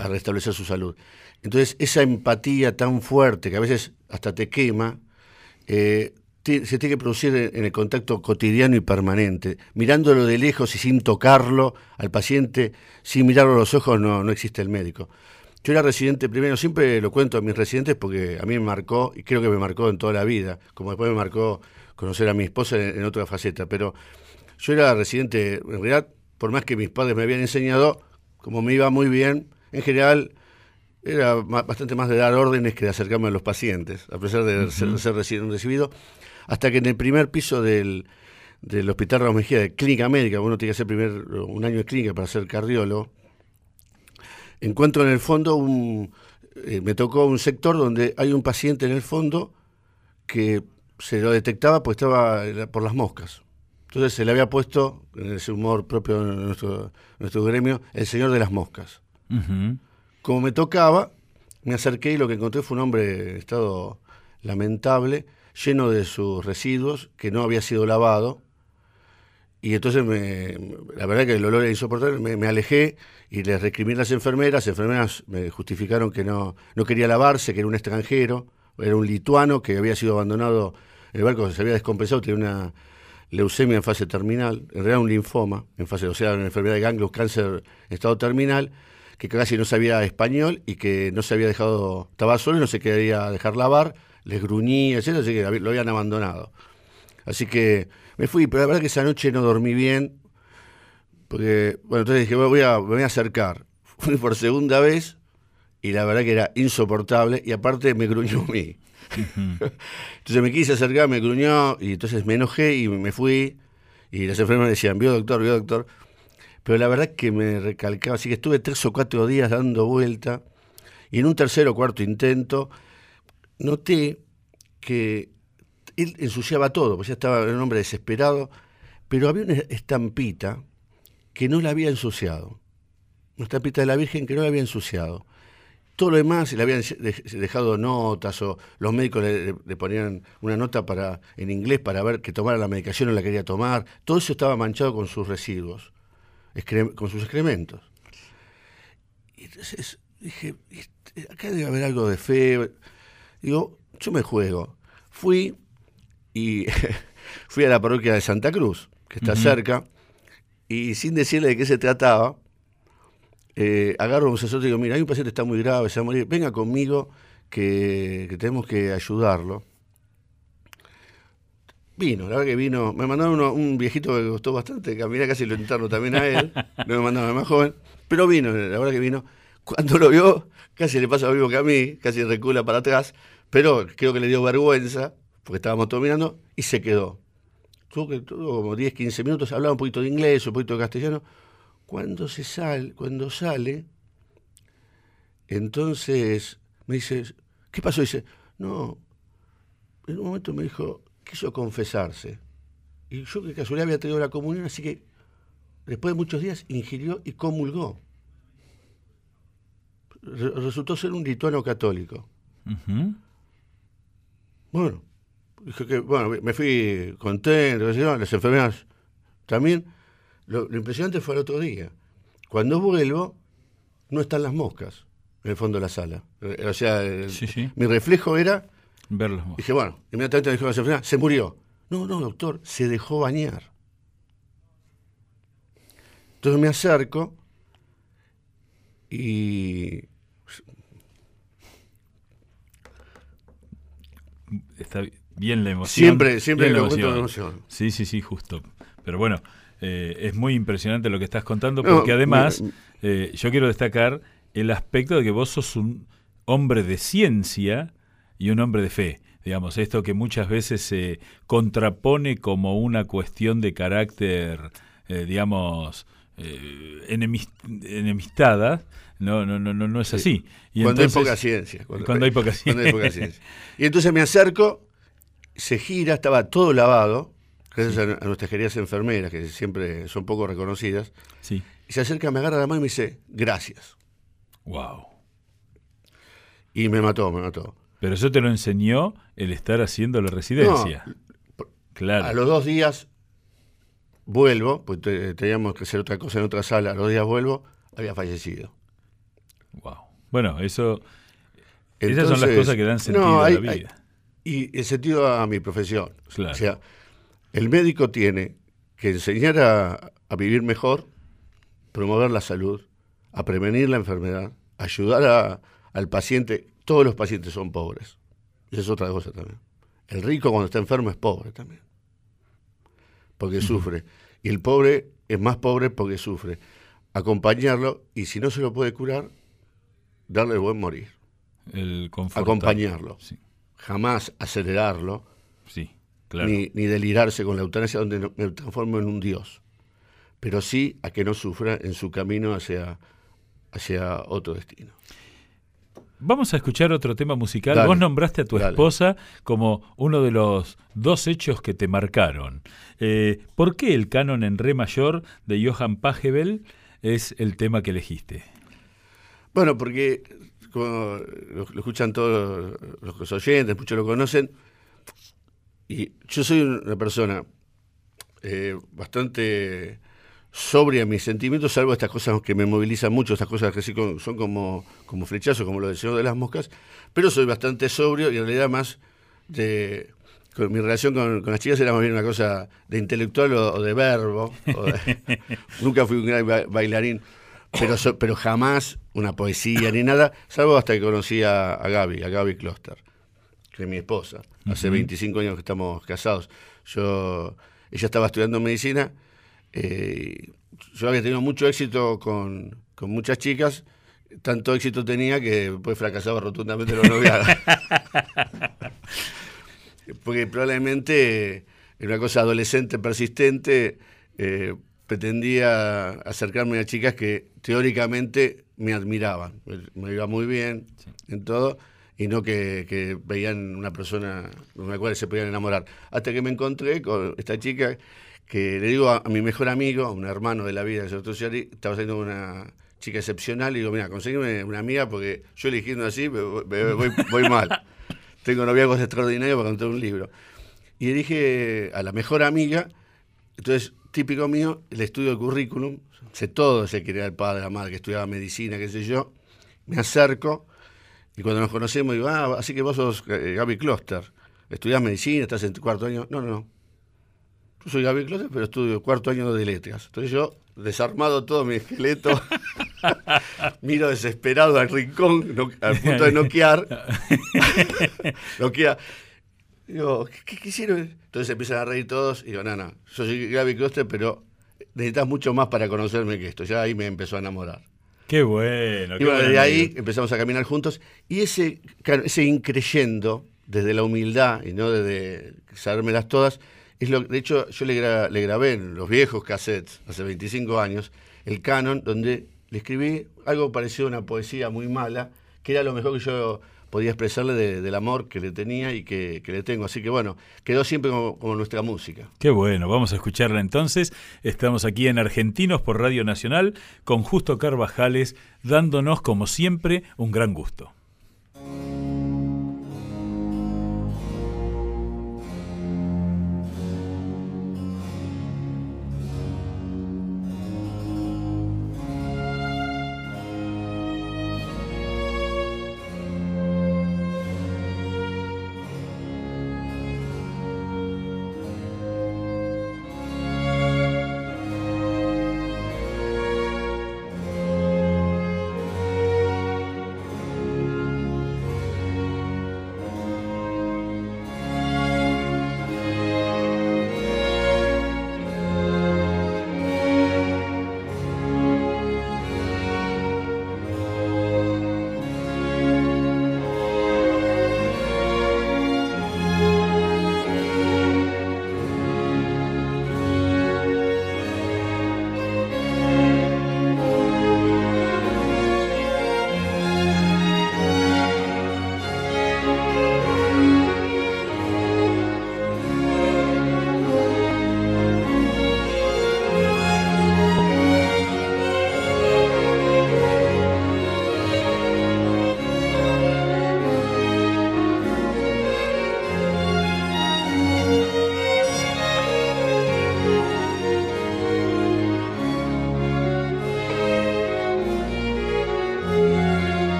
a, restablecer su salud. Entonces, esa empatía tan fuerte que a veces hasta te quema, eh, se tiene que producir en el contacto cotidiano y permanente. Mirándolo de lejos y sin tocarlo al paciente, sin mirarlo a los ojos, no, no existe el médico. Yo era residente primero, siempre lo cuento a mis residentes porque a mí me marcó, y creo que me marcó en toda la vida, como después me marcó conocer a mi esposa en, otra faceta, pero yo era residente, en realidad, por más que mis padres me habían enseñado, como me iba muy bien, en general era bastante más de dar órdenes que de acercarme a los pacientes, a pesar de ser, ser recibido hasta que en el primer piso del, del Hospital Ramos Mejía de Clínica Médica, uno tiene que hacer primer, un año de clínica para ser cardiólogo, encuentro en el fondo un, eh, me tocó un sector donde hay un paciente en el fondo que se lo detectaba pues estaba por las moscas. Entonces se le había puesto, en ese humor propio de nuestro, nuestro gremio, el señor de las moscas. Como me tocaba, me acerqué y lo que encontré fue un hombre en estado lamentable, lleno de sus residuos, que no había sido lavado. Y entonces, me, la verdad que el olor era insoportable, me, alejé y les recrimí a las enfermeras. Las enfermeras me justificaron que no, no quería lavarse, que era un extranjero, era un lituano que había sido abandonado, el barco se había descompensado, tenía una leucemia en fase terminal, en realidad un linfoma, en fase, o sea, una enfermedad de ganglios, cáncer en estado terminal, que casi no sabía español y que no se había dejado, estaba solo y no se quería dejar lavar les gruñía, etc., así que lo habían abandonado. Así que me fui, pero la verdad que esa noche no dormí bien, porque, bueno, entonces dije, voy a, me voy a acercar. Fui por segunda vez y la verdad que era insoportable y aparte me gruñó a mí. entonces me quise acercar, me gruñó y entonces me enojé y me fui y las enfermeras decían, vio doctor, vio doctor. Pero la verdad que me recalcaba, así que estuve tres o cuatro días dando vuelta y en un tercer o cuarto intento noté que él ensuciaba todo, pues ya estaba un hombre desesperado, pero había una estampita que no la había ensuciado. Una estampita de la Virgen que no la había ensuciado. Todo lo demás le habían dejado notas o los médicos le, ponían una nota para en inglés para ver que tomara la medicación o la quería tomar. Todo eso estaba manchado con sus residuos, con sus excrementos. Y entonces dije, este, acá debe haber algo de fe. Digo, yo me juego. Fui y fui a la parroquia de Santa Cruz, que está cerca, y sin decirle de qué se trataba, eh, agarro a un sacerdote y digo, mira, hay un paciente que está muy grave, se va a morir, venga conmigo que, tenemos que ayudarlo. Vino, la verdad que vino, me mandaron un viejito que me gustó bastante, caminé casi lo interno también a él, no me mandaron más joven, pero vino, la verdad que vino. Cuando lo vio, casi le pasa lo mismo que a mí, casi recula para atrás, pero creo que le dio vergüenza, porque estábamos todos mirando, y se quedó. Tuvo, que, tuvo como 10, 15 minutos, hablaba un poquito de inglés, un poquito de castellano. Cuando se sale, cuando sale, entonces me dice, ¿qué pasó? dice, no, en un momento me dijo, quiso confesarse. Y yo que casualidad había tenido la comunión, así que después de muchos días ingirió y comulgó. resultó ser un lituano católico. Bueno, dije que, bueno, me fui contento, las enfermeras también. Lo, impresionante fue el otro día. Cuando vuelvo, no están las moscas en el fondo de la sala. Eh, o sea, mi reflejo era... Verlas. Dije, bueno, inmediatamente me dijo la enfermera, se murió. No, no, doctor, se dejó bañar. Entonces me acerco y está bien la emoción. Siempre, siempre la emoción. Sí, sí, sí, justo. Pero bueno, eh, es muy impresionante lo que estás contando, porque además eh, yo quiero destacar el aspecto de que vos sos un hombre de ciencia y un hombre de fe. Digamos, esto que muchas veces se contrapone como una cuestión de carácter, eh, digamos, eh, enemistada, no, no, no, no es así. Y cuando hay poca ciencia. Cuando, hay poca ciencia. Y entonces me acerco, se gira, estaba todo lavado, gracias a, nuestras queridas enfermeras, que siempre son poco reconocidas. Sí. Y se acerca, me agarra la mano y me dice, gracias. Wow. Y me mató, me mató. Pero eso te lo enseñó el estar haciendo la residencia. claro. A los dos días vuelvo, pues teníamos que hacer otra cosa en otra sala, a los días vuelvo, había fallecido. Wow. Bueno, eso. esas son las cosas que dan sentido a la vida. y el sentido a mi profesión. O sea, el médico tiene que enseñar a, a vivir mejor, promover la salud, a prevenir la enfermedad, ayudar al paciente. Todos los pacientes son pobres. Esa es otra cosa también. El rico cuando está enfermo es pobre también. Porque sufre. Y el pobre es más pobre porque sufre. Acompañarlo y si no se lo puede curar, darle el buen morir. El Acompañarlo. Jamás acelerarlo. Sí, Ni, ni delirarse con la eutanasia donde me transformo en un dios. Pero sí a que no sufra en su camino hacia hacia otro destino. Vamos a escuchar otro tema musical. Vos nombraste a tu esposa como uno de los dos hechos que te marcaron. Eh, ¿Por qué el canon en re mayor de Johann Pachelbel es el tema que elegiste? Bueno, porque como lo, escuchan todos los, oyentes, muchos lo conocen, y yo soy una persona eh, bastante sobria mis sentimientos, salvo estas cosas que me movilizan mucho, estas cosas que sí son como, como flechazos, como lo del Señor de las Moscas, pero soy bastante sobrio y en realidad más de... mi relación con, las chicas era más bien una cosa de intelectual o, de verbo. nunca fui un gran bailarín, pero, pero jamás una poesía ni nada, salvo hasta que conocí a, Gaby, a Gaby Kloster, que es mi esposa. Hace 25 años que estamos casados. Yo, ella estaba estudiando medicina eh, yo había tenido mucho éxito con, muchas chicas, tanto éxito tenía que después fracasaba rotundamente los noviados. Porque probablemente en una cosa adolescente, persistente, eh, pretendía acercarme a chicas que teóricamente me admiraban, me, iba muy bien en todo, y no que, que, veían una persona con la cual se podían enamorar. Hasta que me encontré con esta chica que le digo a, mi mejor amigo, un hermano de la vida de Sartori, estaba siendo una chica excepcional, y digo, mira, conseguime una amiga porque yo eligiendo así voy, mal. Tengo noviazgos extraordinarios para contar un libro. Y le dije a la mejor amiga, entonces, típico mío, el estudio de currículum, sé todo, sé que era el padre, la madre, que estudiaba medicina, qué sé yo, me acerco, y cuando nos conocemos digo, ah, así que vos sos eh, Gaby Kloster, estudiás medicina, estás en tu cuarto año. No, no, no, yo soy Gaby Closet, pero estudio cuarto año de letras. Entonces yo, desarmado todo mi esqueleto, miro desesperado al rincón, al punto de noquear. noquea. Digo, ¿qué, quisieron? Entonces empiezan a reír todos y digo, no, no, yo soy Gaby Closet, pero necesitas mucho más para conocerme que esto. Ya ahí me empezó a enamorar. Qué bueno. Y bueno, de ahí empezamos a caminar juntos. Y ese, ese increyendo, desde la humildad y no desde sabérmelas todas, de hecho, yo le, le grabé en los viejos cassettes, hace 25 años, el canon, donde le escribí algo parecido a una poesía muy mala, que era lo mejor que yo podía expresarle del amor que le tenía y que, le tengo. Así que bueno, quedó siempre como, como, nuestra música. Qué bueno, vamos a escucharla entonces. Estamos aquí en Argentinos por Radio Nacional con Justo Carvajales, dándonos como siempre un gran gusto.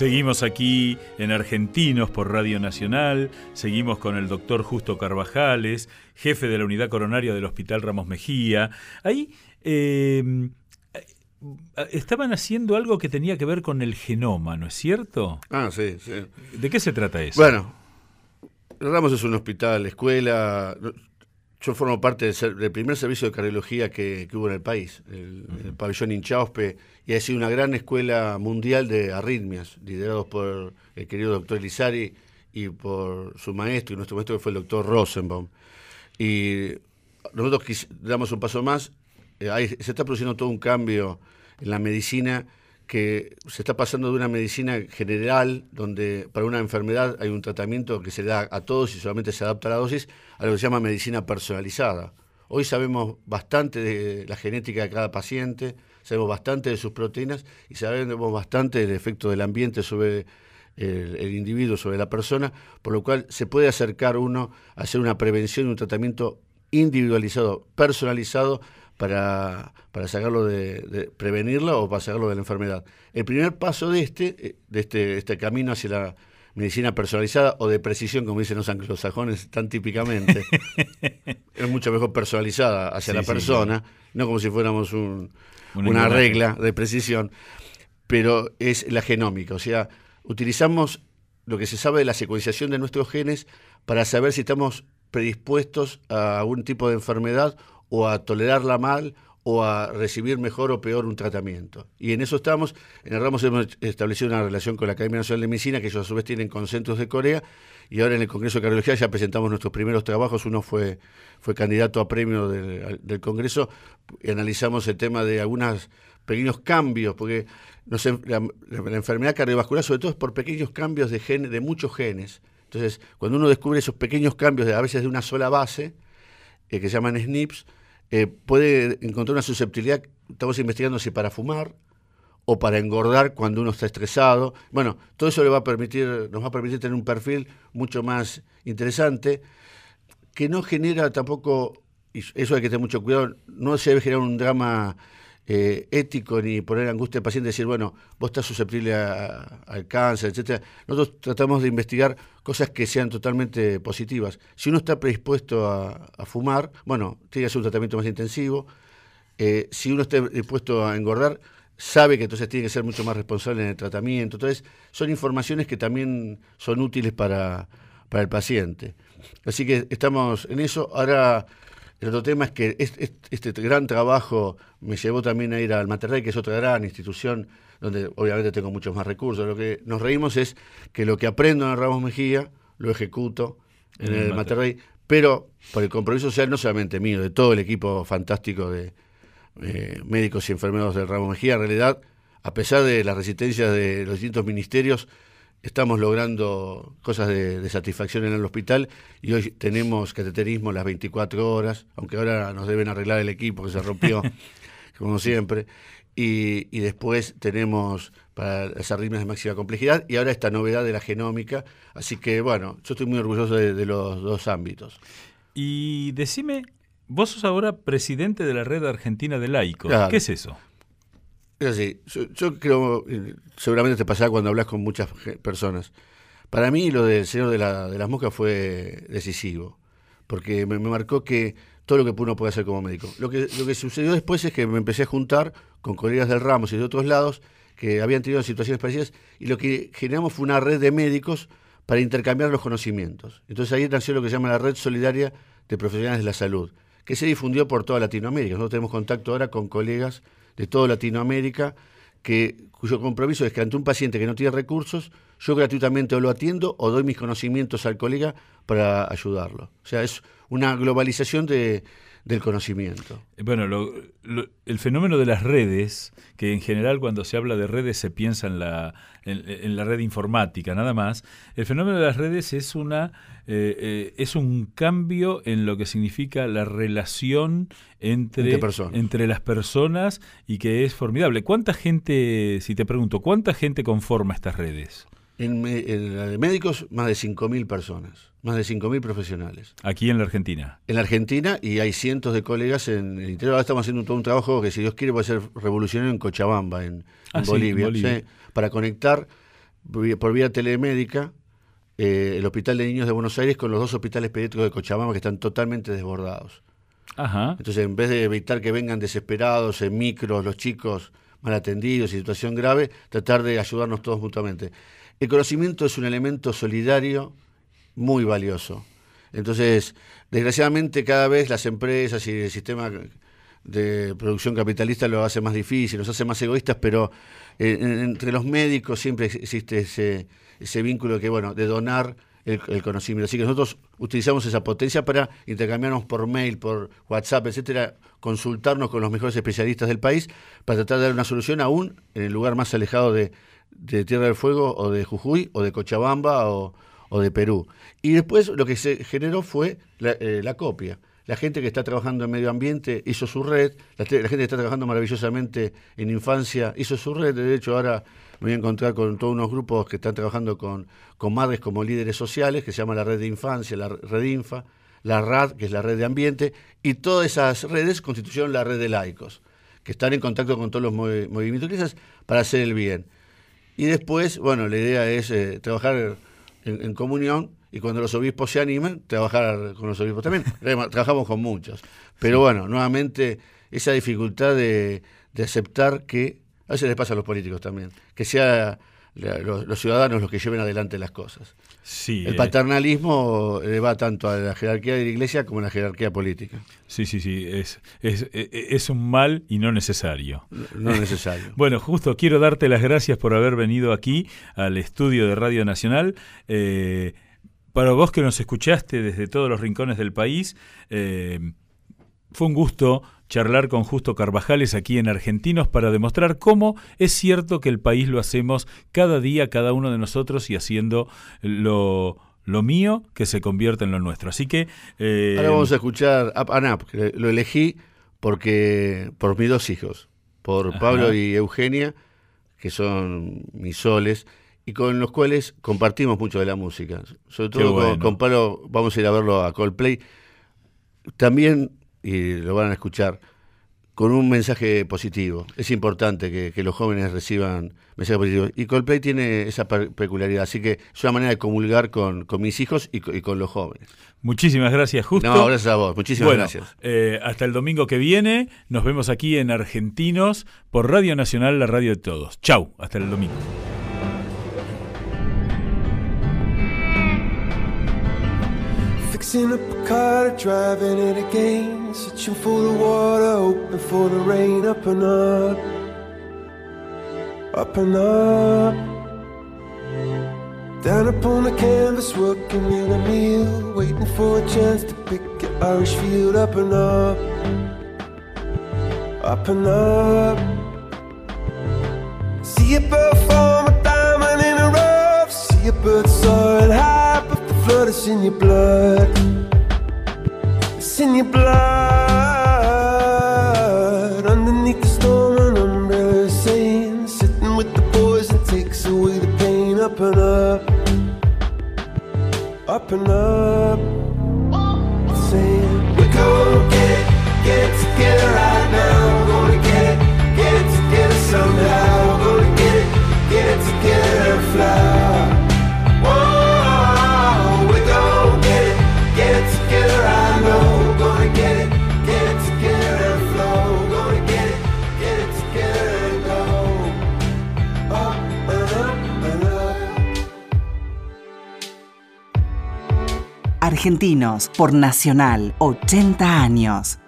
Seguimos aquí en Argentinos por Radio Nacional, seguimos con el doctor Justo Carvajales, jefe de la unidad coronaria del Hospital Ramos Mejía. Ahí eh, estaban haciendo algo que tenía que ver con el genoma, ¿no es cierto? Ah, sí, sí. ¿De qué se trata eso? Bueno, Ramos es un hospital, escuela. Yo formo parte del, primer servicio de cardiología que, hubo en el país, el, el pabellón Inchauspe y ha sido una gran escuela mundial de arritmias, liderados por el querido doctor Elizari y por su maestro, y nuestro maestro que fue el doctor Rosenbaum. Y nosotros damos un paso más, eh, se está produciendo todo un cambio en la medicina que se está pasando de una medicina general, donde para una enfermedad hay un tratamiento que se da a todos y solamente se adapta a la dosis, a lo que se llama medicina personalizada. Hoy sabemos bastante de la genética de cada paciente, sabemos bastante de sus proteínas y sabemos bastante del efecto del ambiente sobre el, individuo, sobre la persona, por lo cual se puede acercar uno a hacer una prevención y un tratamiento individualizado, personalizado, para, para sacarlo de, de, prevenirlo o para sacarlo de la enfermedad. El primer paso de este, eh, de este, este camino hacia la medicina personalizada o de precisión, como dicen los anglosajones tan típicamente, es mucho mejor personalizada hacia la persona, no como si fuéramos un, una regla de precisión, pero es la genómica, o sea, utilizamos lo que se sabe de la secuenciación de nuestros genes para saber si estamos predispuestos a algún tipo de enfermedad o a tolerarla mal o a recibir mejor o peor un tratamiento. Y en eso estamos. En el Ramos hemos establecido una relación con la Academia Nacional de Medicina, que ellos a su vez tienen concentros de Corea, y ahora en el Congreso de Cardiología ya presentamos nuestros primeros trabajos. Uno fue, fue candidato a premio del, del Congreso y analizamos el tema de algunos pequeños cambios, porque la, enfermedad cardiovascular sobre todo es por pequeños cambios de, genes, de muchos genes. Entonces, cuando uno descubre esos pequeños cambios, a veces de una sola base, eh, que se llaman SNPs, eh, puede encontrar una susceptibilidad, estamos investigando si para fumar o para engordar cuando uno está estresado. Bueno, todo eso le va a permitir, nos va a permitir tener un perfil mucho más interesante, que no genera tampoco, y eso hay que tener mucho cuidado, no se debe generar un drama eh, ético ni poner angustia al paciente, decir, bueno, vos estás susceptible al cáncer, etcétera. Nosotros tratamos de investigar cosas que sean totalmente positivas. Si uno está predispuesto a, fumar, bueno, tiene que hacer un tratamiento más intensivo. Eh, si uno está dispuesto a engordar, sabe que entonces tiene que ser mucho más responsable en el tratamiento. Entonces, son informaciones que también son útiles para, para el paciente. Así que estamos en eso. Ahora el otro tema es que este, gran trabajo me llevó también a ir al Materrey, que es otra gran institución donde obviamente tengo muchos más recursos. Lo que nos reímos es que lo que aprendo en el Ramos Mejía lo ejecuto en, el, Materrey, pero por el compromiso social no solamente mío, de todo el equipo fantástico de eh, médicos y enfermeros del Ramos Mejía. En realidad, a pesar de las resistencias de los distintos ministerios, estamos logrando cosas de, satisfacción en el hospital y hoy tenemos cateterismo las 24 horas, aunque ahora nos deben arreglar el equipo que se rompió, como siempre. Y, después tenemos para las arritmias de máxima complejidad y ahora esta novedad de la genómica. Así que bueno, yo estoy muy orgulloso de, los dos ámbitos. Y decime, vos sos ahora presidente de la Red Argentina de Laicos. ¿Qué es eso? Es yo, creo, eh, seguramente te pasará cuando hablas con muchas personas. Para mí lo del Señor de, la, de las Moscas fue decisivo, porque me, marcó que todo lo que uno puede hacer como médico. Lo que, lo que sucedió después es que me empecé a juntar con colegas del Ramos y de otros lados que habían tenido situaciones parecidas y lo que generamos fue una red de médicos para intercambiar los conocimientos. Entonces ahí nació lo que se llama la Red Solidaria de Profesionales de la Salud, que se difundió por toda Latinoamérica. Nosotros tenemos contacto ahora con colegas de toda Latinoamérica, que, cuyo compromiso es que ante un paciente que no tiene recursos, yo gratuitamente o lo atiendo o doy mis conocimientos al colega para ayudarlo. O sea, es una globalización de, del conocimiento. Bueno, el fenómeno de las redes, que en general cuando se habla de redes se piensa en la, en, la red informática, nada más, el fenómeno de las redes es, una, eh, eh, es un cambio en lo que significa la relación entre, entre, las personas y que es formidable. ¿Cuánta gente, si te pregunto, cuánta gente conforma estas redes? En, la de médicos, más de 5.000 personas, más de 5.000 profesionales. Aquí en la Argentina. En la Argentina y hay cientos de colegas en el interior. Ahora estamos haciendo todo un trabajo que, si Dios quiere, va a ser revolucionario en Cochabamba, en, ah, Bolivia, para conectar por vía telemédica eh, el Hospital de Niños de Buenos Aires con los dos hospitales pediátricos de Cochabamba que están totalmente desbordados. Ajá. Entonces, en vez de evitar que vengan desesperados en micros los chicos mal atendidos y situación grave, tratar de ayudarnos todos mutuamente. El conocimiento es un elemento solidario muy valioso. Entonces, desgraciadamente cada vez las empresas y el sistema de producción capitalista lo hace más difícil, nos hace más egoístas, pero eh, entre los médicos siempre existe ese, ese vínculo que, bueno, de donar el, conocimiento. Así que nosotros utilizamos esa potencia para intercambiarnos por mail, por WhatsApp, etcétera, consultarnos con los mejores especialistas del país para tratar de dar una solución aún en el lugar más alejado de, Tierra del Fuego o de Jujuy o de Cochabamba o, de Perú. Y después lo que se generó fue la, eh, la copia la gente que está trabajando en medio ambiente hizo su red, la, gente que está trabajando maravillosamente en infancia hizo su red, de hecho ahora me voy a encontrar con todos unos grupos que están trabajando con, con madres como líderes sociales, que se llama la red de infancia, la red Infa, la RAD, que es la red de ambiente, y todas esas redes constituyeron la red de laicos, que están en contacto con todos los movimientos para hacer el bien. Y después, bueno, la idea es eh, trabajar en comunión y cuando los obispos se animan, trabajar con los obispos también. Trabajamos con muchos. Pero bueno, nuevamente, esa dificultad de, aceptar que, a veces les pasa a los políticos también, que sea los, ciudadanos los que lleven adelante las cosas. Sí, el eh. paternalismo le va tanto a la jerarquía de la iglesia como a la jerarquía política. Sí, sí, sí, es, es, es un mal y no necesario. No, necesario. bueno, justo quiero darte las gracias por haber venido aquí al estudio de Radio Nacional. Eh, para vos que nos escuchaste desde todos los rincones del país, eh, fue un gusto charlar con Justo Carvajales aquí en Argentinos para demostrar cómo es cierto que el país lo hacemos cada día, cada uno de nosotros y haciendo lo, lo mío que se convierte en lo nuestro. Así que... Eh, Ahora vamos a escuchar Up and Up, que lo elegí porque por mis dos hijos, por Pablo y Eugenia, que son mis soles y con los cuales compartimos mucho de la música. Sobre todo con, Pablo, vamos a ir a verlo a Coldplay. También, y lo van a escuchar, con un mensaje positivo. Es importante que, los jóvenes reciban mensajes positivos. Y Coldplay tiene esa peculiaridad, así que es una manera de comulgar con, mis hijos y, con los jóvenes. Muchísimas gracias, Justo. No, gracias a vos. Muchísimas gracias. Eh, hasta el domingo que viene. Nos vemos aquí en Argentinos por Radio Nacional, la radio de todos. Chau, hasta el domingo. Fixing up a car, driving it again. Searching for the water, hoping for the rain. Up and up, up and up. Down upon the canvas, working in a meal. Waiting for a chance to pick an Irish field. Up and up, up and up. See a bird form a diamond in a rough. See a bird soaring high blood, it's in your blood. It's in your blood. Underneath the storm, an umbrella saying, sitting with the boys and takes away the pain. Up and up, up and up. Saying, we're gonna get it, get it Argentinos por Nacional, 80 años.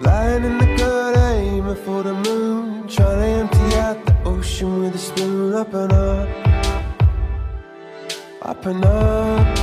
The ocean with. Up and up and up.